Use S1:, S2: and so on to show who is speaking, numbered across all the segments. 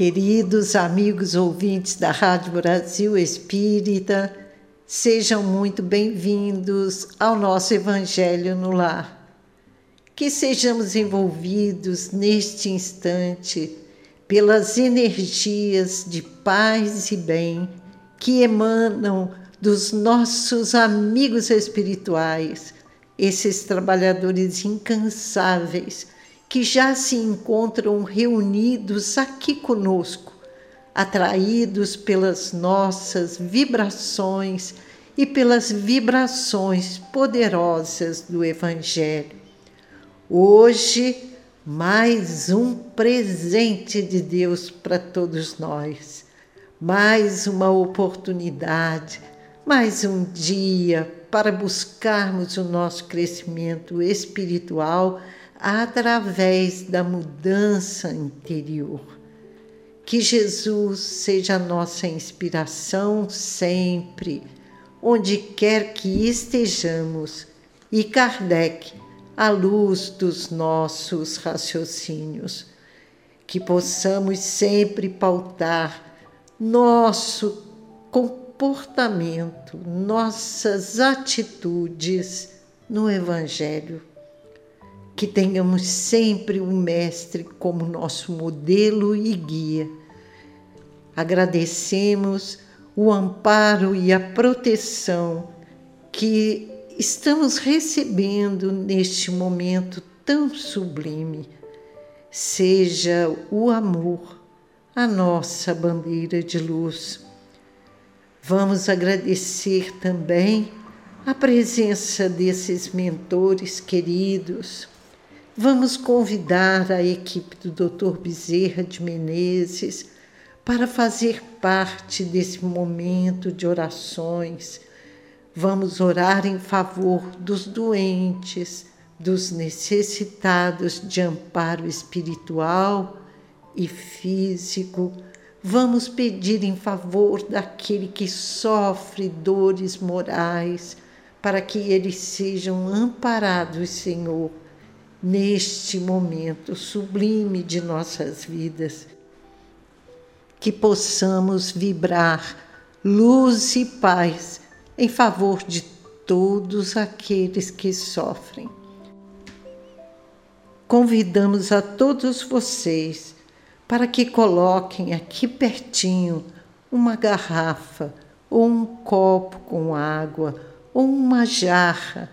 S1: Queridos amigos ouvintes da Rádio Brasil Espírita, sejam muito bem-vindos ao nosso Evangelho no Lar. Que sejamos envolvidos neste instante pelas energias de paz e bem que emanam dos nossos amigos espirituais, esses trabalhadores incansáveis que já se encontram reunidos aqui conosco, atraídos pelas nossas vibrações e pelas vibrações poderosas do Evangelho. Hoje, mais um presente de Deus para todos nós, mais uma oportunidade, mais um dia para buscarmos o nosso crescimento espiritual através da mudança interior. Que Jesus seja a nossa inspiração sempre, onde quer que estejamos, e Kardec, a luz dos nossos raciocínios. Que possamos sempre pautar nosso comportamento, nossas atitudes no Evangelho que tenhamos sempre o Mestre como nosso modelo e guia. Agradecemos o amparo e a proteção que estamos recebendo neste momento tão sublime. Seja o amor a nossa bandeira de luz. Vamos agradecer também a presença desses mentores queridos, Vamos convidar a equipe do Dr. Bezerra de Menezes para fazer parte desse momento de orações. Vamos orar em favor dos doentes, dos necessitados de amparo espiritual e físico. Vamos pedir em favor daquele que sofre dores morais, para que eles sejam amparados, Senhor neste momento sublime de nossas vidas, que possamos vibrar luz e paz em favor de todos aqueles que sofrem. Convidamos a todos vocês para que coloquem aqui pertinho uma garrafa ou um copo com água ou uma jarra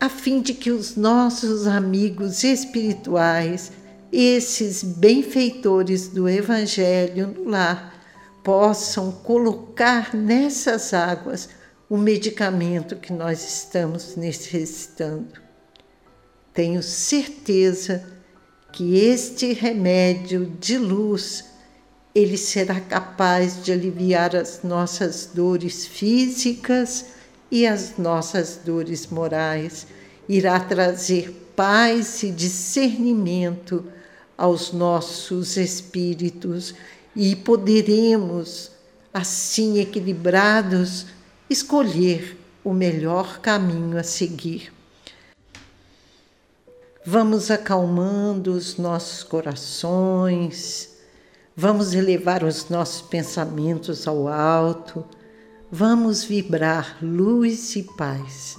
S1: a fim de que os nossos amigos espirituais, esses benfeitores do Evangelho no lar, possam colocar nessas águas o medicamento que nós estamos necessitando. Tenho certeza que este remédio de luz ele será capaz de aliviar as nossas dores físicas e as nossas dores morais, irá trazer paz e discernimento aos nossos espíritos e poderemos, assim equilibrados, escolher o melhor caminho a seguir. Vamos acalmando os nossos corações, vamos elevar os nossos pensamentos ao alto vamos vibrar luz e paz,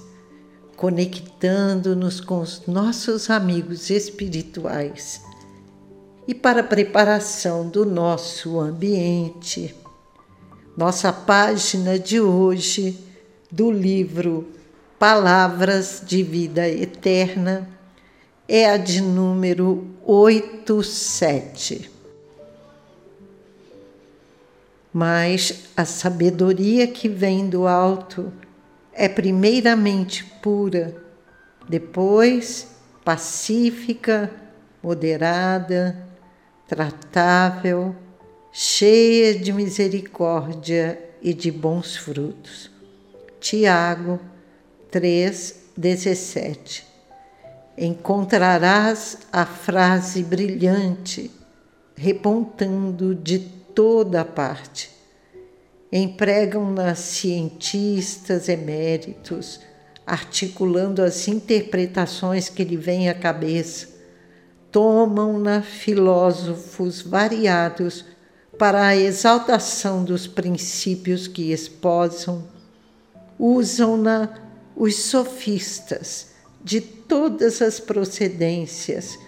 S1: conectando-nos com os nossos amigos espirituais. E para a preparação do nosso ambiente, nossa página de hoje do livro Palavras de Vida Eterna é a de número 87 mas a sabedoria que vem do alto é primeiramente pura, Depois, pacífica, moderada, tratável, cheia de misericórdia e de bons frutos. Tiago 3:17. Encontrarás a frase brilhante repontando de toda parte. Empregam-na cientistas eméritos, articulando as interpretações que lhe vêm à cabeça. Tomam-na filósofos variados para a exaltação dos princípios que esposam. Usam-na os sofistas de todas as procedências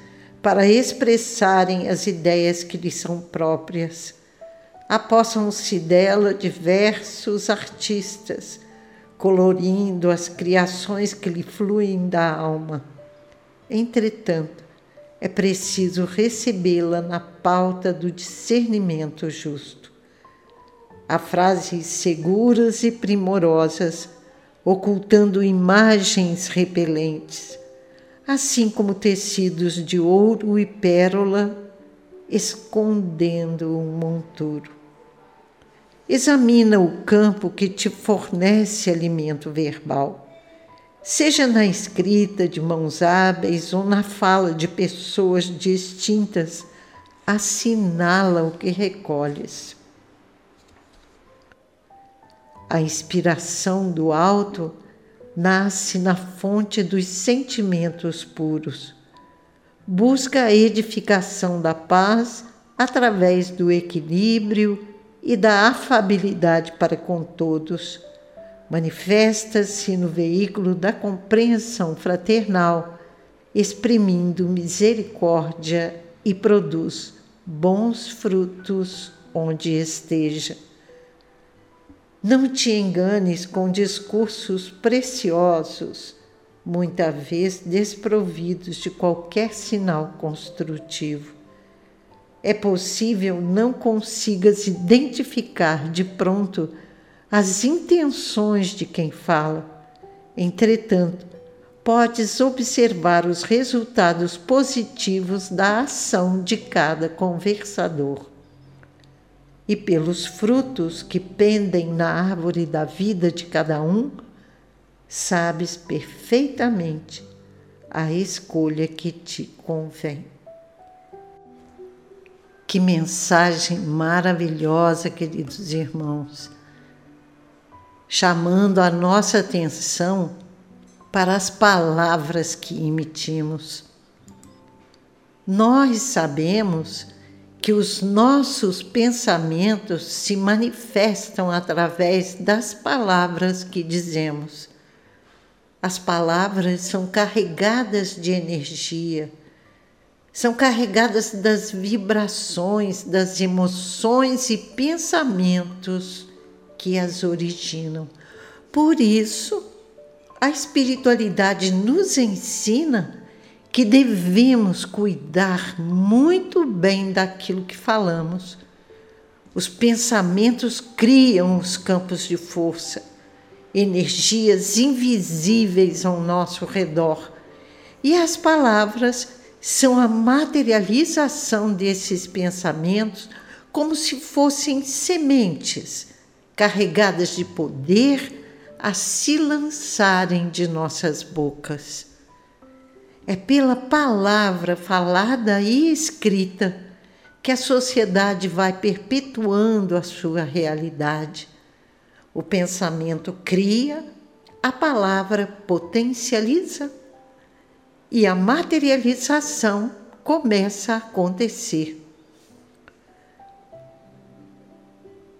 S1: para expressarem as ideias que lhes são próprias. Apossam-se dela diversos artistas, colorindo as criações que lhe fluem da alma. Entretanto, é preciso recebê-la na pauta do discernimento justo. Há frases seguras e primorosas, ocultando imagens repelentes assim como tecidos de ouro e pérola escondendo um monturo. Examina o campo que te fornece alimento verbal, seja na escrita de mãos hábeis ou na fala de pessoas distintas, assinala o que recolhes. A inspiração do alto nasce na fonte dos sentimentos puros. Busca a edificação da paz através do equilíbrio e da afabilidade para com todos. Manifesta-se no veículo da compreensão fraternal, exprimindo misericórdia e produz bons frutos onde esteja. Não te enganes com discursos preciosos, muitas vezes desprovidos de qualquer sinal construtivo. É possível não consigas identificar de pronto as intenções de quem fala. Entretanto, podes observar os resultados positivos da ação de cada conversador e pelos frutos que pendem na árvore da vida de cada um, sabes perfeitamente a escolha que te convém. Que mensagem maravilhosa, queridos irmãos, chamando a nossa atenção para as palavras que emitimos. Nós sabemos que os nossos pensamentos se manifestam através das palavras que dizemos. As palavras são carregadas de energia, são carregadas das vibrações, das emoções e pensamentos que as originam. Por isso, a espiritualidade nos ensina que devemos cuidar muito bem daquilo que falamos. Os pensamentos criam os campos de força, energias invisíveis ao nosso redor, e as palavras são a materialização desses pensamentos como se fossem sementes carregadas de poder a se lançarem de nossas bocas. É pela palavra falada e escrita que a sociedade vai perpetuando a sua realidade. O pensamento cria, a palavra potencializa e a materialização começa a acontecer.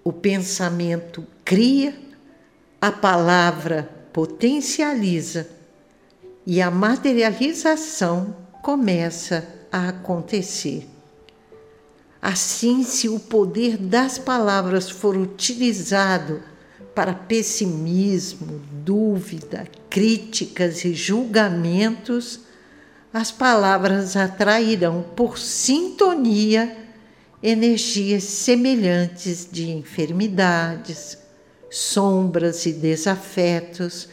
S1: O pensamento cria, a palavra potencializa e a materialização começa a acontecer. Assim, se o poder das palavras for utilizado para pessimismo, dúvida, críticas e julgamentos, as palavras atrairão por sintonia energias semelhantes de enfermidades, sombras e desafetos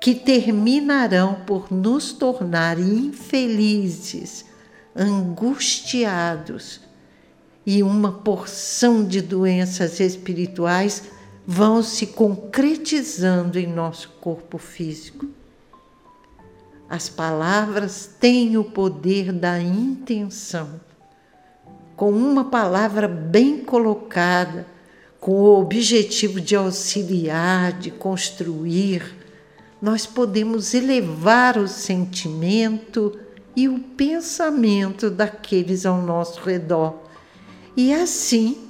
S1: que terminarão por nos tornar infelizes, angustiados, e uma porção de doenças espirituais vão se concretizando em nosso corpo físico. As palavras têm o poder da intenção. Com uma palavra bem colocada, com o objetivo de auxiliar, de construir, nós podemos elevar o sentimento e o pensamento daqueles ao nosso redor e assim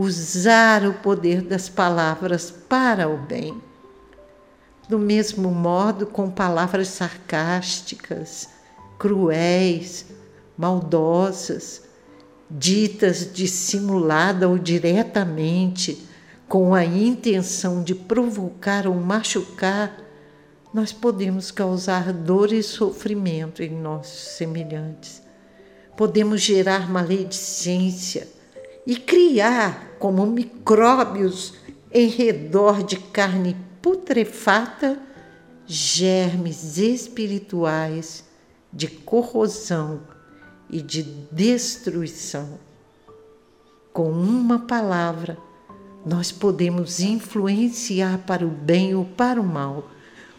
S1: usar o poder das palavras para o bem. Do mesmo modo, com palavras sarcásticas, cruéis, maldosas, ditas dissimulada ou diretamente, com a intenção de provocar ou machucar, nós podemos causar dor e sofrimento em nossos semelhantes. Podemos gerar maledicência e criar como micróbios em redor de carne putrefata germes espirituais de corrosão e de destruição. Com uma palavra, nós podemos influenciar para o bem ou para o mal.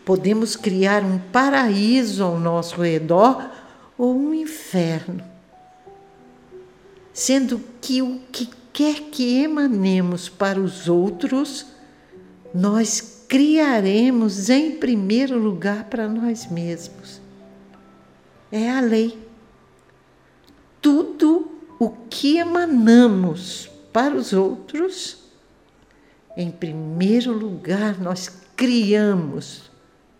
S1: Podemos criar um paraíso ao nosso redor ou um inferno. Sendo que o que quer que emanemos para os outros, nós criaremos em primeiro lugar para nós mesmos. É a lei tudo o que emanamos para os outros, em primeiro lugar nós criamos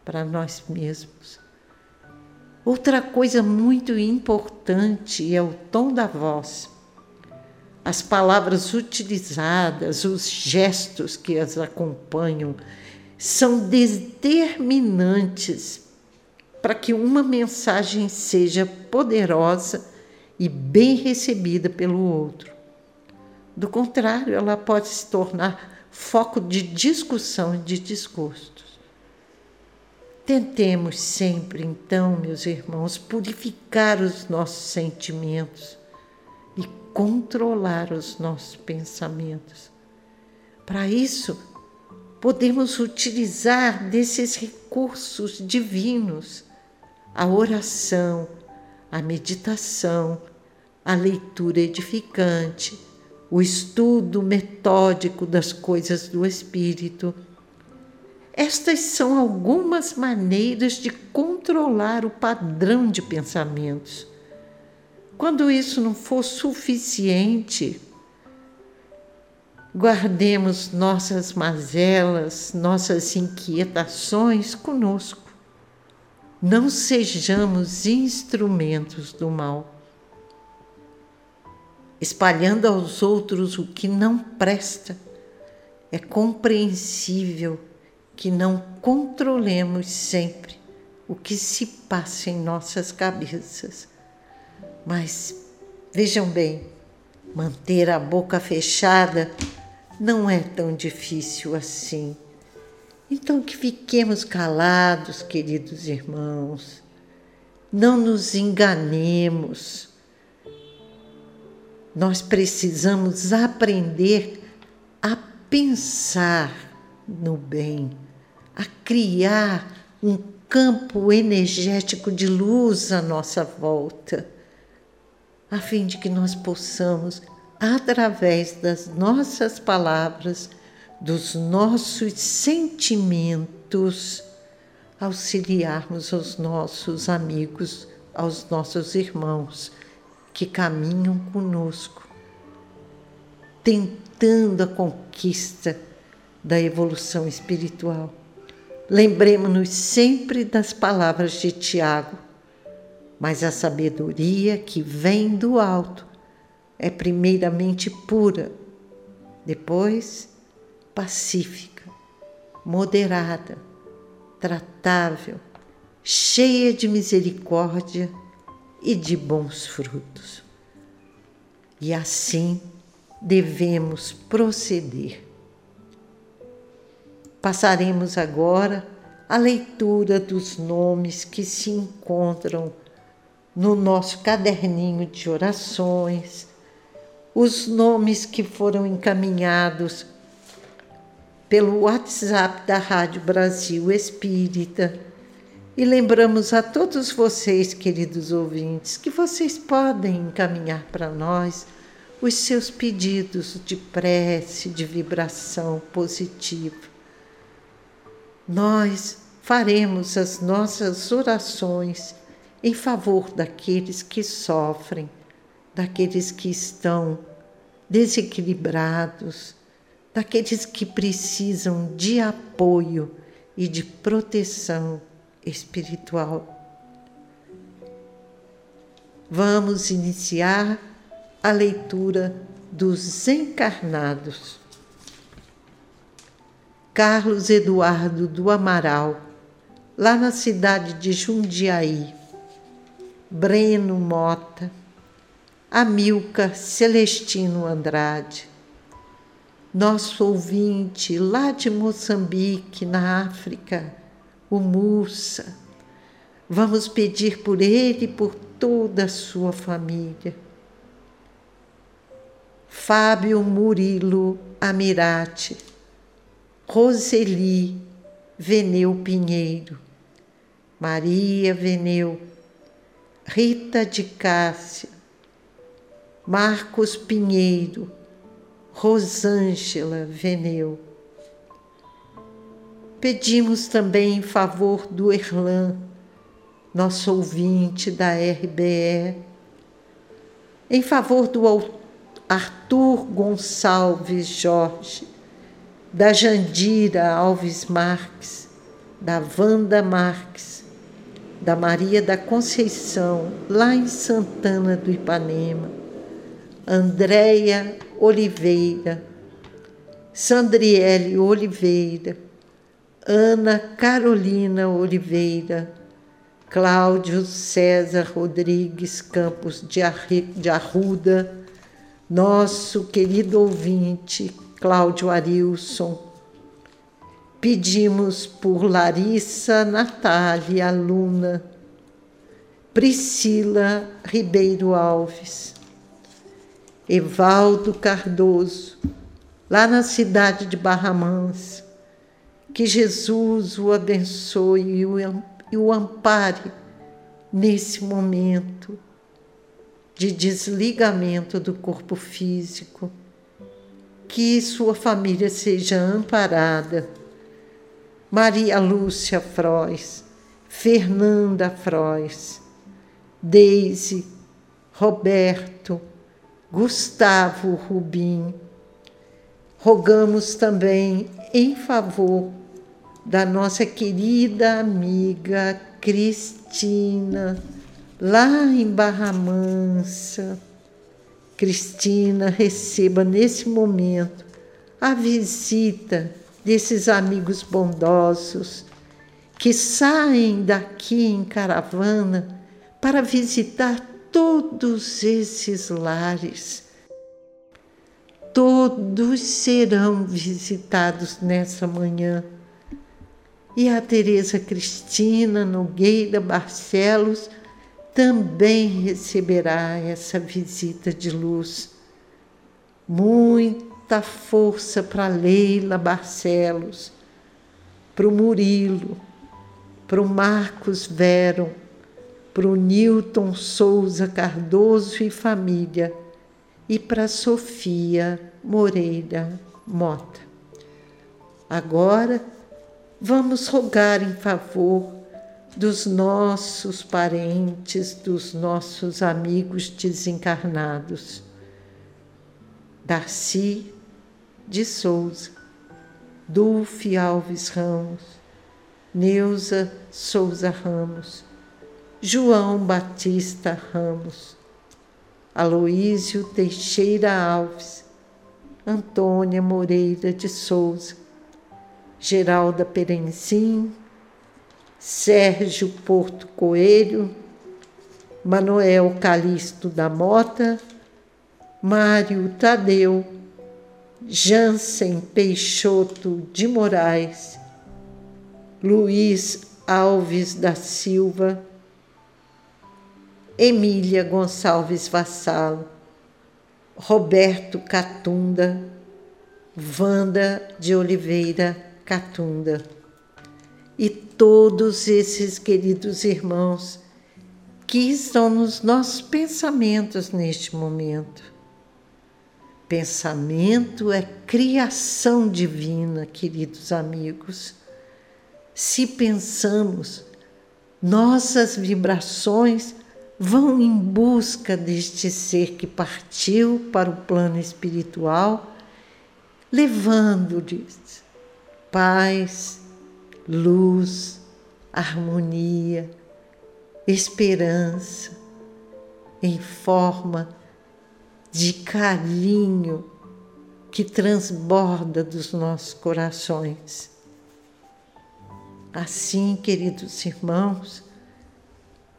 S1: para nós mesmos. Outra coisa muito importante é o tom da voz. As palavras utilizadas, os gestos que as acompanham, são determinantes para que uma mensagem seja poderosa e bem recebida pelo outro. Do contrário, ela pode se tornar foco de discussão e de desgostos. Tentemos sempre, então, meus irmãos, purificar os nossos sentimentos controlar os nossos pensamentos. Para isso, podemos utilizar desses recursos divinos, a oração, a meditação, a leitura edificante, o estudo metódico das coisas do Espírito. Estas são algumas maneiras de controlar o padrão de pensamentos. Quando isso não for suficiente, guardemos nossas mazelas, nossas inquietações conosco. Não sejamos instrumentos do mal espalhando aos outros o que não presta, é compreensível que não controlemos sempre o que se passa em nossas cabeças. Mas vejam bem, manter a boca fechada não é tão difícil assim. Então que fiquemos calados, queridos irmãos. Não nos enganemos nós precisamos aprender a pensar no bem, a criar um campo energético de luz à nossa volta, a fim de que nós possamos, através das nossas palavras, dos nossos sentimentos, auxiliarmos os nossos amigos, aos nossos irmãos que caminham conosco, tentando a conquista da evolução espiritual. Lembremos-nos sempre das palavras de Tiago, mas a sabedoria que vem do alto é primeiramente pura, depois pacífica, moderada, tratável, cheia de misericórdia e de bons frutos. E assim devemos proceder. Passaremos agora a leitura dos nomes que se encontram no nosso caderninho de orações, os nomes que foram encaminhados pelo WhatsApp da Rádio Brasil Espírita. E lembramos a todos vocês, queridos ouvintes, que vocês podem encaminhar para nós os seus pedidos de prece, de vibração positiva. Nós faremos as nossas orações em favor daqueles que sofrem, daqueles que estão desequilibrados, daqueles que precisam de apoio e de proteção espiritual. Vamos iniciar a leitura dos encarnados. Carlos Eduardo do Amaral, lá na cidade de Jundiaí. Breno Mota, Amilca Celestino Andrade, nosso ouvinte lá de Moçambique, na África, o Mussa. Vamos pedir por ele e por toda a sua família. Fábio Murilo Amirate, Roseli Veneu Pinheiro, Maria Veneu, Rita de Cássia, Marcos Pinheiro, Rosângela Veneu. Pedimos também em favor do Erlan, nosso ouvinte da RBE, em favor do Arthur Gonçalves Jorge, da Jandira Alves Marques, da Wanda Marques, da Maria da Conceição, lá em Santana do Ipanema, Andréia Oliveira, Sandriele Oliveira, Ana Carolina Oliveira, Cláudio César Rodrigues Campos de Arruda, nosso querido ouvinte Cláudio Arilson. Pedimos por Larissa Natália Luna, Priscila Ribeiro Alves, Evaldo Cardoso, lá na cidade de Barra Mansa. Que Jesus o abençoe e o ampare nesse momento de desligamento do corpo físico. Que sua família seja amparada. Maria Lúcia Frois, Fernanda Frois, Deise, Roberto, Gustavo Rubim. Rogamos também em favor da nossa querida amiga Cristina lá em Barra Mansa. Cristina, receba nesse momento a visita desses amigos bondosos que saem daqui em caravana para visitar todos esses lares. Todos serão visitados nessa manhã. E a Tereza Cristina Nogueira Barcelos também receberá essa visita de luz. Muita força para Leila Barcelos, para o Murilo, para o Marcos Veron, para o Newton Souza Cardoso e família e para Sofia Moreira Mota. Agora vamos rogar em favor dos nossos parentes, dos nossos amigos desencarnados. Darcy de Souza, Dulce Alves Ramos, Neuza Souza Ramos, João Batista Ramos, Aloísio Teixeira Alves, Antônia Moreira de Souza, Geralda Perenzim, Sérgio Porto Coelho, Manuel Calixto da Mota, Mário Tadeu, Jansen Peixoto de Moraes, Luiz Alves da Silva, Emília Gonçalves Vassalo, Roberto Catunda, Vanda de Oliveira Catunda. E todos esses queridos irmãos que estão nos nossos pensamentos neste momento. Pensamento é criação divina, queridos amigos. Se pensamos, nossas vibrações vão em busca deste ser que partiu para o plano espiritual, levando-lhes paz, luz, harmonia, esperança, em forma de carinho que transborda dos nossos corações. Assim, queridos irmãos,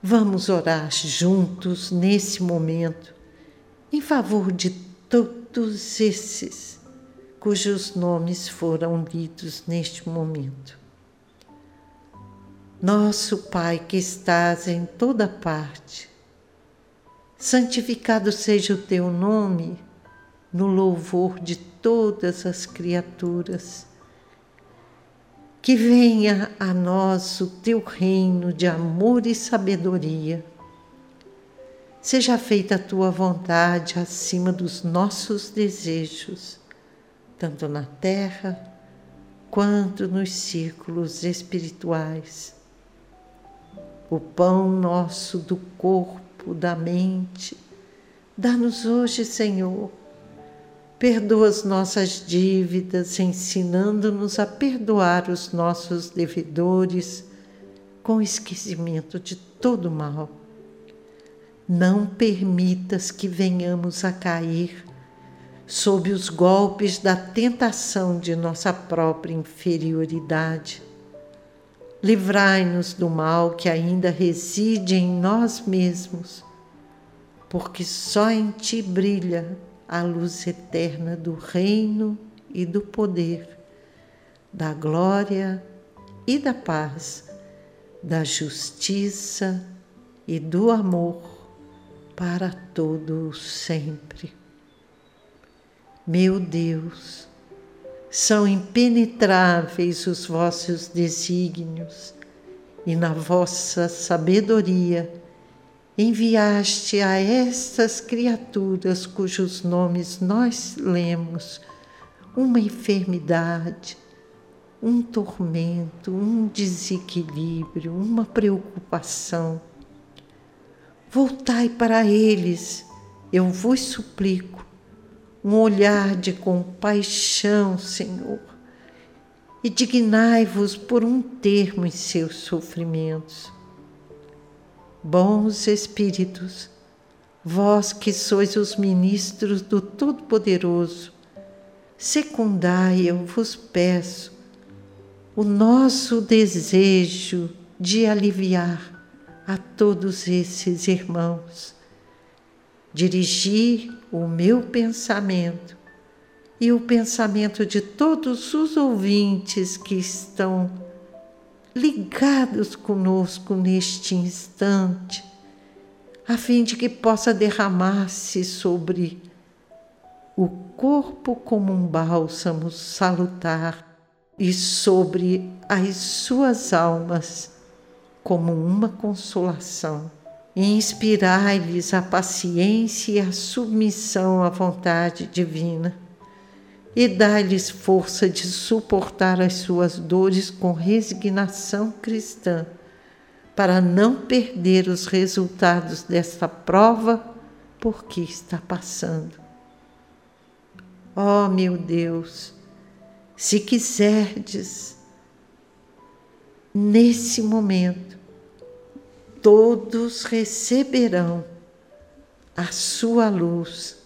S1: vamos orar juntos nesse momento em favor de todos esses cujos nomes foram lidos neste momento. Nosso Pai que estás em toda parte, santificado seja o teu nome no louvor de todas as criaturas que venha a nós o teu reino de amor e sabedoria. Seja feita a tua vontade acima dos nossos desejos, tanto na terra quanto nos círculos espirituais. O pão nosso do corpo, da mente, dá-nos hoje, Senhor Perdoa as nossas dívidas, ensinando-nos a perdoar os nossos devedores com esquecimento de todo mal. Não permitas que venhamos a cair sob os golpes da tentação de nossa própria inferioridade. Livrai-nos do mal que ainda reside em nós mesmos, porque só em Ti brilha a luz eterna do reino e do poder, da glória e da paz, da justiça e do amor para todo sempre. Meu Deus, são impenetráveis os vossos desígnios e na vossa sabedoria enviaste a estas criaturas cujos nomes nós lemos uma enfermidade, um tormento, um desequilíbrio, uma preocupação. Voltai para eles, eu vos suplico, um olhar de compaixão, Senhor, e dignai-vos por um termo em seus sofrimentos. Bons Espíritos, vós que sois os ministros do Todo-Poderoso, secundai, eu vos peço, o nosso desejo de aliviar a todos esses irmãos, dirigir o meu pensamento e o pensamento de todos os ouvintes que estão ligados conosco neste instante, a fim de que possa derramar-se sobre o corpo como um bálsamo salutar e sobre as suas almas como uma consolação. Inspirai-lhes a paciência e a submissão à vontade divina e dá-lhes força de suportar as suas dores com resignação cristã, para não perder os resultados desta prova por que está passando. Oh, meu Deus, se quiserdes, nesse momento, todos receberão a sua luz,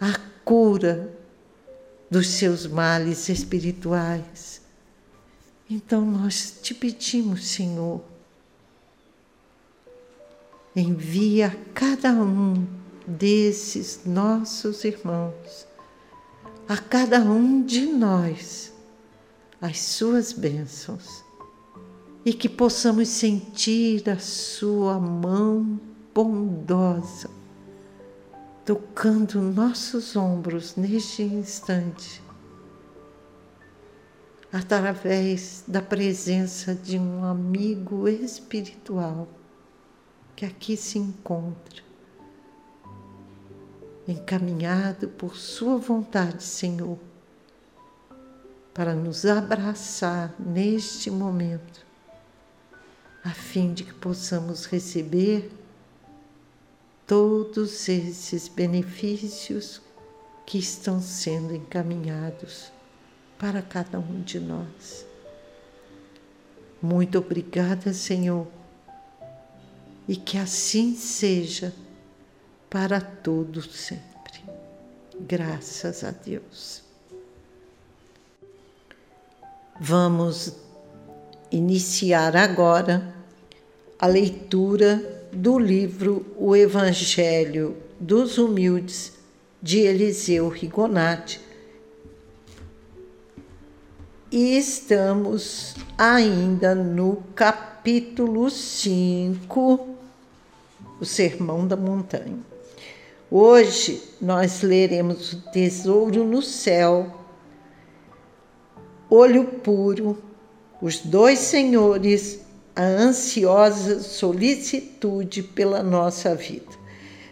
S1: a cura dos seus males espirituais. Então nós te pedimos, Senhor, envia a cada um desses nossos irmãos, a cada um de nós, as suas bênçãos, e que possamos sentir a Sua mão bondosa tocando nossos ombros neste instante, através da presença de um amigo espiritual que aqui se encontra, encaminhado por Sua vontade, Senhor, para nos abraçar neste momento, a fim de que possamos receber todos esses benefícios que estão sendo encaminhados para cada um de nós. Muito obrigada, Senhor, e que assim seja para todos sempre. Graças a Deus. Vamos iniciar agora a leitura do livro O Evangelho dos Humildes, de Eliseu Rigonati. E estamos ainda no capítulo 5, o Sermão da Montanha. Hoje nós leremos o Tesouro no Céu, Olho Puro, Os Dois Senhores a ansiosa solicitude pela nossa vida.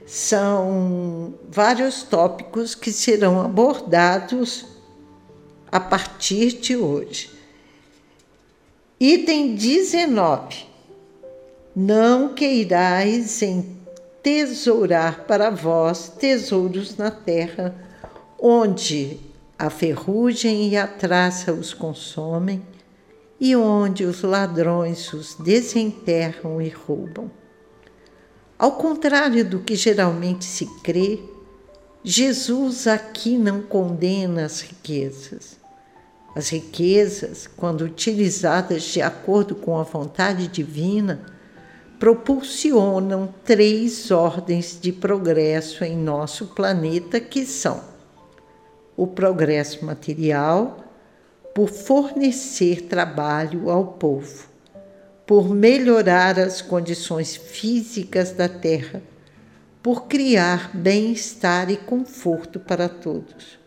S1: São vários tópicos que serão abordados a partir de hoje. Item 19. Não queirais entesourar para vós tesouros na terra, onde a ferrugem e a traça os consomem e onde os ladrões os desenterram e roubam. Ao contrário do que geralmente se crê, Jesus aqui não condena as riquezas. As riquezas, quando utilizadas de acordo com a vontade divina, propulsionam três ordens de progresso em nosso planeta que são o progresso material, por fornecer trabalho ao povo, por melhorar as condições físicas da terra, por criar bem-estar e conforto para todos.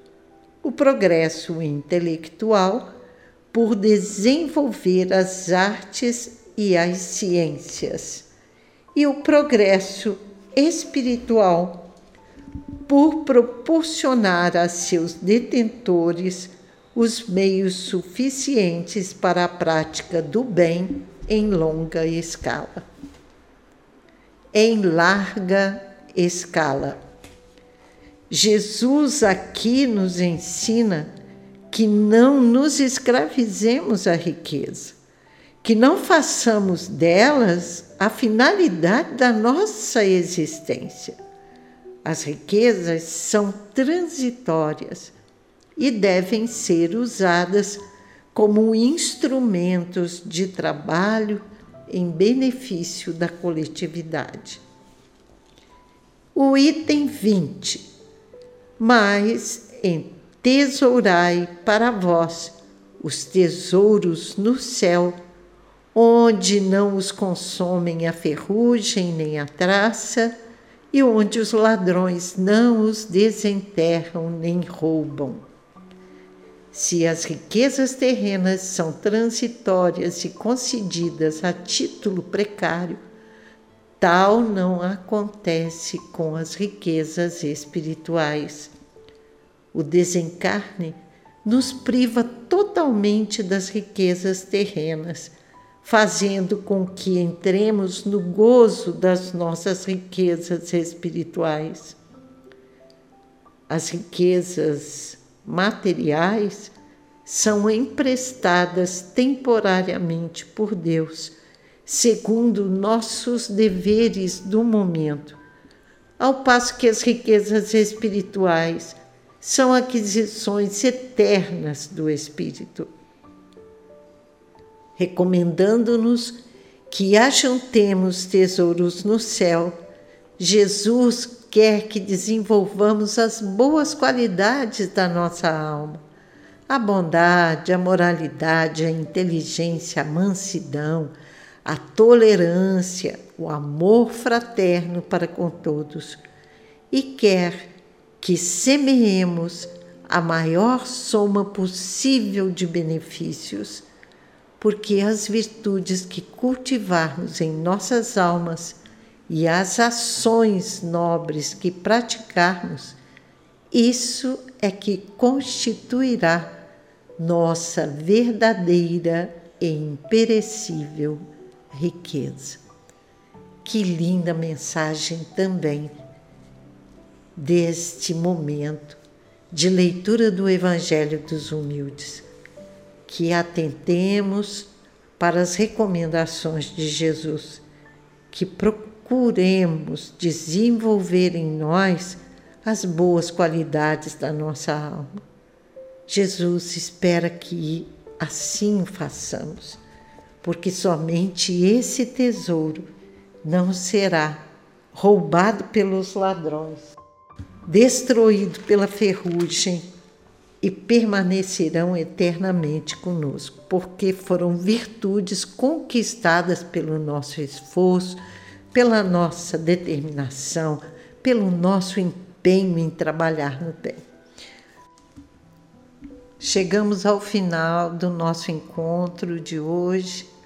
S1: O progresso intelectual, por desenvolver as artes e as ciências. E o progresso espiritual, por proporcionar a seus detentores os meios suficientes para a prática do bem em longa escala. Em larga escala. Jesus aqui nos ensina que não nos escravizemos à riqueza, que não façamos delas a finalidade da nossa existência. As riquezas são transitórias e devem ser usadas como instrumentos de trabalho em benefício da coletividade. O item 20. Mas entesourai para vós os tesouros no céu, onde não os consomem a ferrugem nem a traça, e onde os ladrões não os desenterram nem roubam. Se as riquezas terrenas são transitórias e concedidas a título precário, tal não acontece com as riquezas espirituais. O desencarne nos priva totalmente das riquezas terrenas, fazendo com que entremos no gozo das nossas riquezas espirituais. As riquezas materiais são emprestadas temporariamente por Deus, segundo nossos deveres do momento, ao passo que as riquezas espirituais são aquisições eternas do Espírito. Recomendando-nos que ajuntemos tesouros no céu, Jesus quer que desenvolvamos as boas qualidades da nossa alma, a bondade, a moralidade, a inteligência, a mansidão, a tolerância, o amor fraterno para com todos, e quer que semeemos a maior soma possível de benefícios, porque as virtudes que cultivarmos em nossas almas e as ações nobres que praticarmos, isso é que constituirá nossa verdadeira e imperecível riqueza. Que linda mensagem também deste momento de leitura do Evangelho dos Humildes. Que atentemos para as recomendações de Jesus, que procuremos desenvolver em nós as boas qualidades da nossa alma. Jesus espera que assim façamos porque somente esse tesouro não será roubado pelos ladrões, destruído pela ferrugem e permanecerão eternamente conosco, porque foram virtudes conquistadas pelo nosso esforço, pela nossa determinação, pelo nosso empenho em trabalhar no bem. Chegamos ao final do nosso encontro de hoje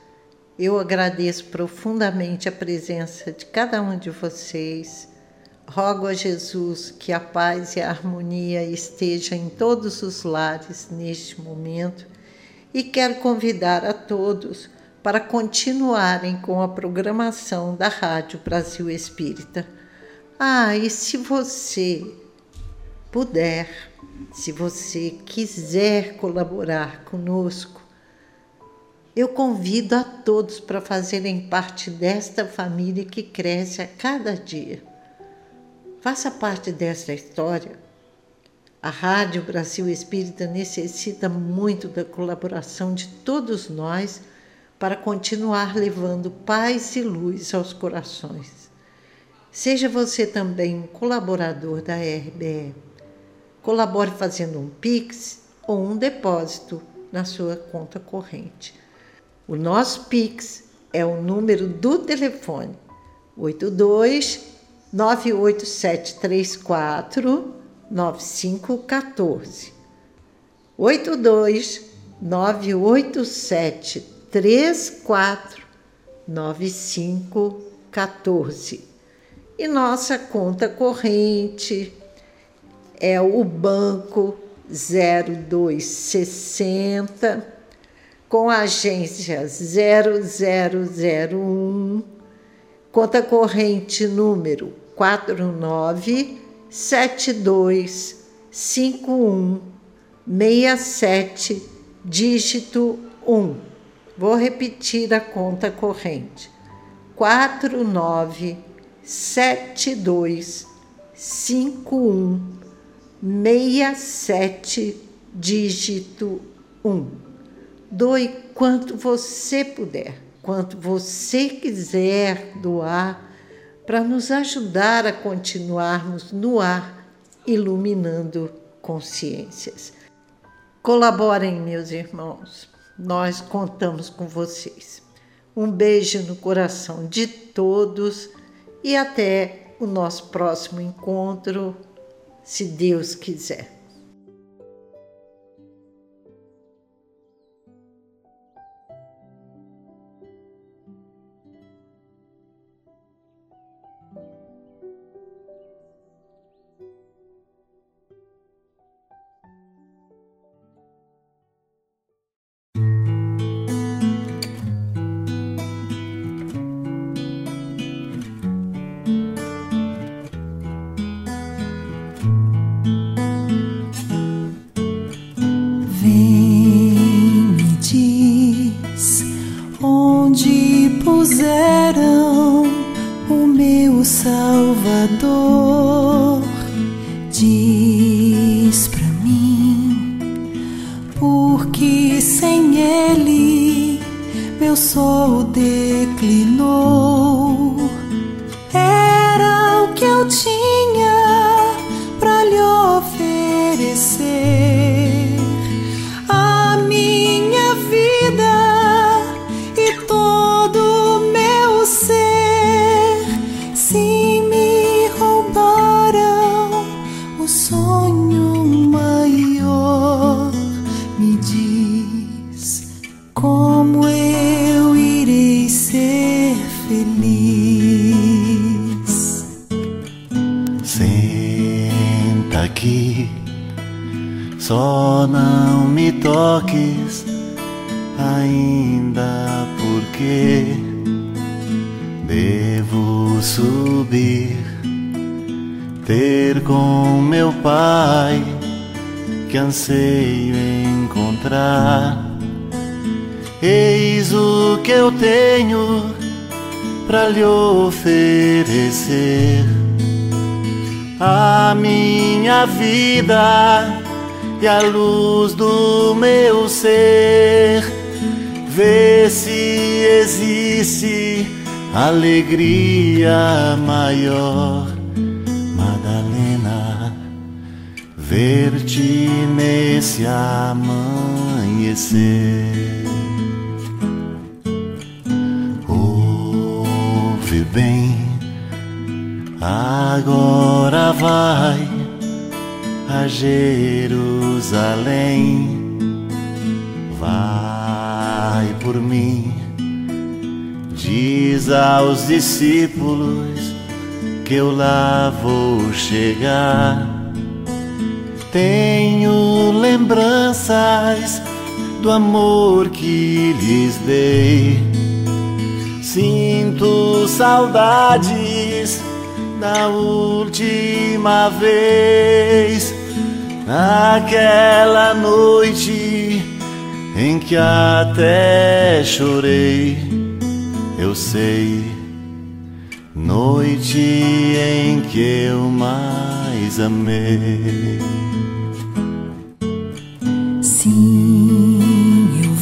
S1: eu agradeço profundamente a presença de cada um de vocês. Rogo a Jesus que a paz e a harmonia estejam em todos os lares neste momento e quero convidar a todos para continuarem com a programação da Rádio Brasil Espírita. Ah, e se você puder, se você quiser colaborar conosco, eu convido a todos para fazerem parte desta família que cresce a cada dia. Faça parte desta história. A Rádio Brasil Espírita necessita muito da colaboração de todos nós para continuar levando paz e luz aos corações. Seja você também um colaborador da RBE. Colabore fazendo um Pix ou um depósito na sua conta corrente. O nosso Pix é o número do telefone 82 98734 9514. 82 98734 9514. E nossa conta corrente é o banco 0260 com a agência 0001, conta corrente número 49725167, dígito 1. Vou repetir a conta corrente. 49725167, dígito 1. Doe quanto você puder, quanto você quiser doar, para nos ajudar a continuarmos no ar, iluminando consciências. Colaborem, meus irmãos, nós contamos com vocês. Um beijo no coração de todos e até o nosso próximo encontro, se Deus quiser.
S2: Que anseio encontrar. Eis o que eu tenho para lhe oferecer. A minha vida e a luz do meu ser. Vê se existe alegria maior, Madalena, ver-te nesse amanhecer. Ouve bem, agora vai a Jerusalém. Vai por mim, diz aos discípulos que eu lá vou chegar. Tenho lembranças do amor que lhes dei. Sinto saudades da última vez Naquela noite em que até chorei, eu sei, noite em que eu mais amei.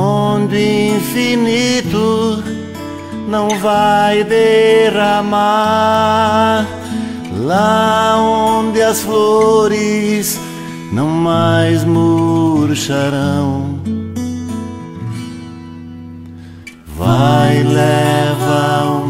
S2: onde o infinito não vai derramar, lá onde as flores não mais murcharão. Vai, leva o